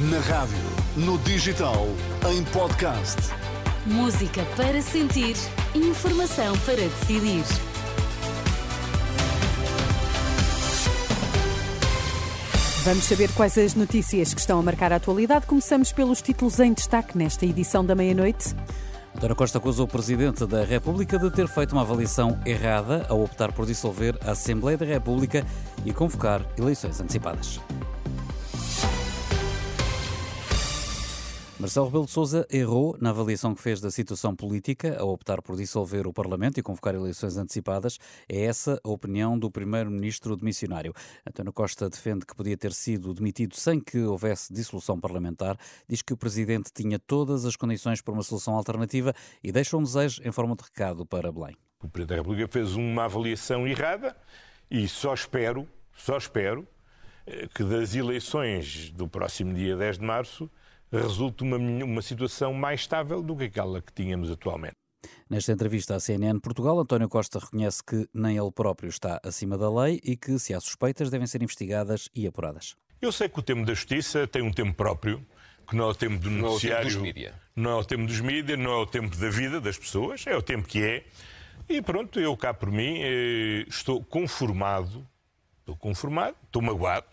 Na rádio, no digital, em podcast. Música para sentir, informação para decidir. Vamos saber quais as notícias que estão a marcar a atualidade. Começamos pelos títulos em destaque nesta edição da meia-noite. António Costa acusou o Presidente da República de ter feito uma avaliação errada ao optar por dissolver a Assembleia da República e convocar eleições antecipadas. Marcelo Rebelo de Sousa errou na avaliação que fez da situação política ao optar por dissolver o Parlamento e convocar eleições antecipadas. É essa a opinião do primeiro-ministro demissionário. António Costa defende que podia ter sido demitido sem que houvesse dissolução parlamentar. Diz que o presidente tinha todas as condições para uma solução alternativa e deixa um desejo em forma de recado para Belém. O Presidente da República fez uma avaliação errada e só espero, só espero eh, que das eleições do próximo dia 10 de março resulte uma, uma situação mais estável do que aquela que tínhamos atualmente. Nesta entrevista à CNN Portugal, António Costa reconhece que nem ele próprio está acima da lei e que, se há suspeitas, devem ser investigadas e apuradas. Eu sei que o tempo da justiça tem um tempo próprio, que não é o tempo do noticiário, não é o tempo dos mídias, não é o tempo dos mídias, não é o tempo da vida das pessoas, é o tempo que é. E pronto, eu cá por mim eh, estou conformado, estou conformado, estou magoado,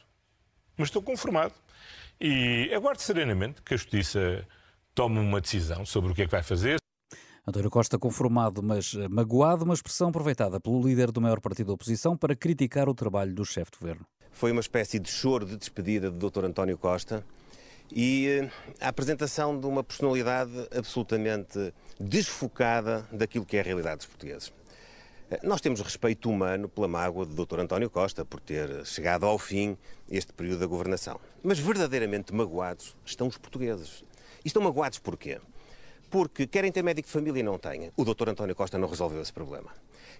mas estou conformado e aguardo serenamente que a Justiça tome uma decisão sobre o que é que vai fazer. António Costa conformado, mas magoado, uma expressão aproveitada pelo líder do maior partido da oposição para criticar o trabalho do chefe de governo. Foi uma espécie de choro de despedida do Dr. António Costa e eh, a apresentação de uma personalidade absolutamente desfocada daquilo que é a realidade dos portugueses. Nós temos respeito humano pela mágoa do Dr. António Costa por ter chegado ao fim este período da governação. Mas verdadeiramente magoados estão os portugueses. E estão magoados porquê? Porque querem ter médico de família e não têm. O Dr. António Costa não resolveu esse problema.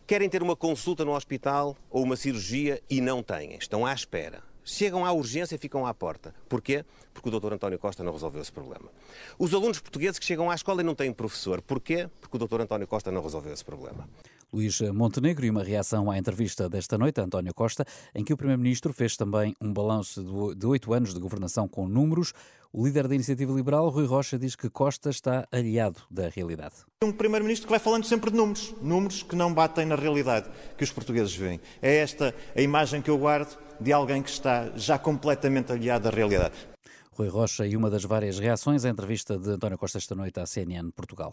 Querem ter uma consulta no hospital ou uma cirurgia e não têm. Estão à espera. Chegam à urgência e ficam à porta. Porquê? Porque o Dr. António Costa não resolveu esse problema. Os alunos portugueses que chegam à escola e não têm professor. Porquê? Porque o Dr. António Costa não resolveu esse problema. Luís Montenegro e uma reação à entrevista desta noite a António Costa, em que o Primeiro-Ministro fez também um balanço de oito anos de governação com números. O líder da Iniciativa Liberal, Rui Rocha, diz que Costa está aliado da realidade. Um Primeiro-Ministro que vai falando sempre de números, números que não batem na realidade que os portugueses veem. É esta a imagem que eu guardo de alguém que está já completamente aliado à realidade. Rui Rocha e uma das várias reações à entrevista de António Costa esta noite à CNN Portugal.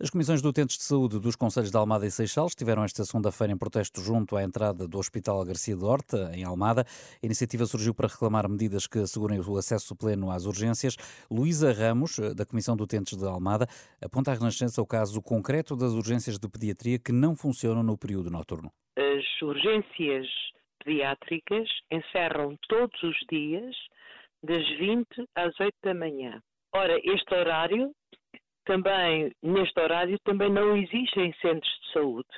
As comissões de utentes de saúde dos Conselhos de Almada e Seixal estiveram esta segunda-feira em protesto junto à entrada do Hospital Garcia de Horta, em Almada. A iniciativa surgiu para reclamar medidas que assegurem o acesso pleno às urgências. Luísa Ramos, da Comissão de Utentes de Almada, aponta à Renascença o caso concreto das urgências de pediatria que não funcionam no período noturno. As urgências pediátricas encerram todos os dias das 20 às 8 da manhã. Ora, este horário também, neste horário, também não existe em centros de saúde.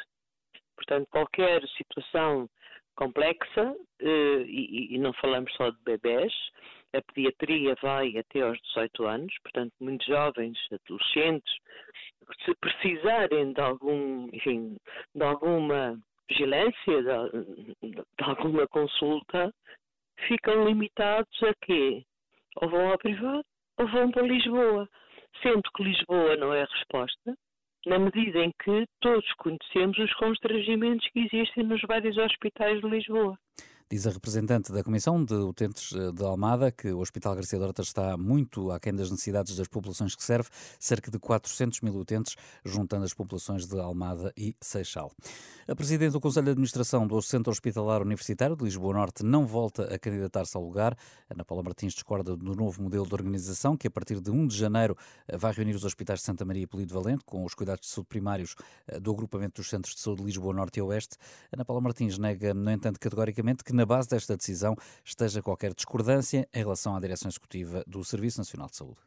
Portanto, qualquer situação complexa, eh, e, e não falamos só de bebés, a pediatria vai até aos 18 anos, portanto, muitos jovens, adolescentes, se precisarem de algum, enfim, de alguma vigilância, de, de alguma consulta, ficam limitados a quê? Ou vão ao privado ou vão para Lisboa. Sendo que Lisboa não é a resposta, na medida em que todos conhecemos os constrangimentos que existem nos vários hospitais de Lisboa. Diz a representante da Comissão de Utentes eh, de Almada que o Hospital Garcia de Horta está muito aquém das necessidades das populações que serve, cerca de 400 mil utentes, juntando as populações de Almada e Seixal. A Presidente do Conselho de Administração do Centro Hospitalar Universitário de Lisboa Norte não volta a candidatar-se ao lugar. Ana Paula Martins discorda do novo modelo de organização que, a partir de 1 de janeiro, vai reunir os hospitais de Santa Maria e Polido Valente com os cuidados de saúde primários eh, do agrupamento dos centros de saúde de Lisboa Norte e Oeste. Ana Paula Martins nega, no entanto, categoricamente que na base desta decisão esteja qualquer discordância em relação à direção executiva do Serviço Nacional de Saúde.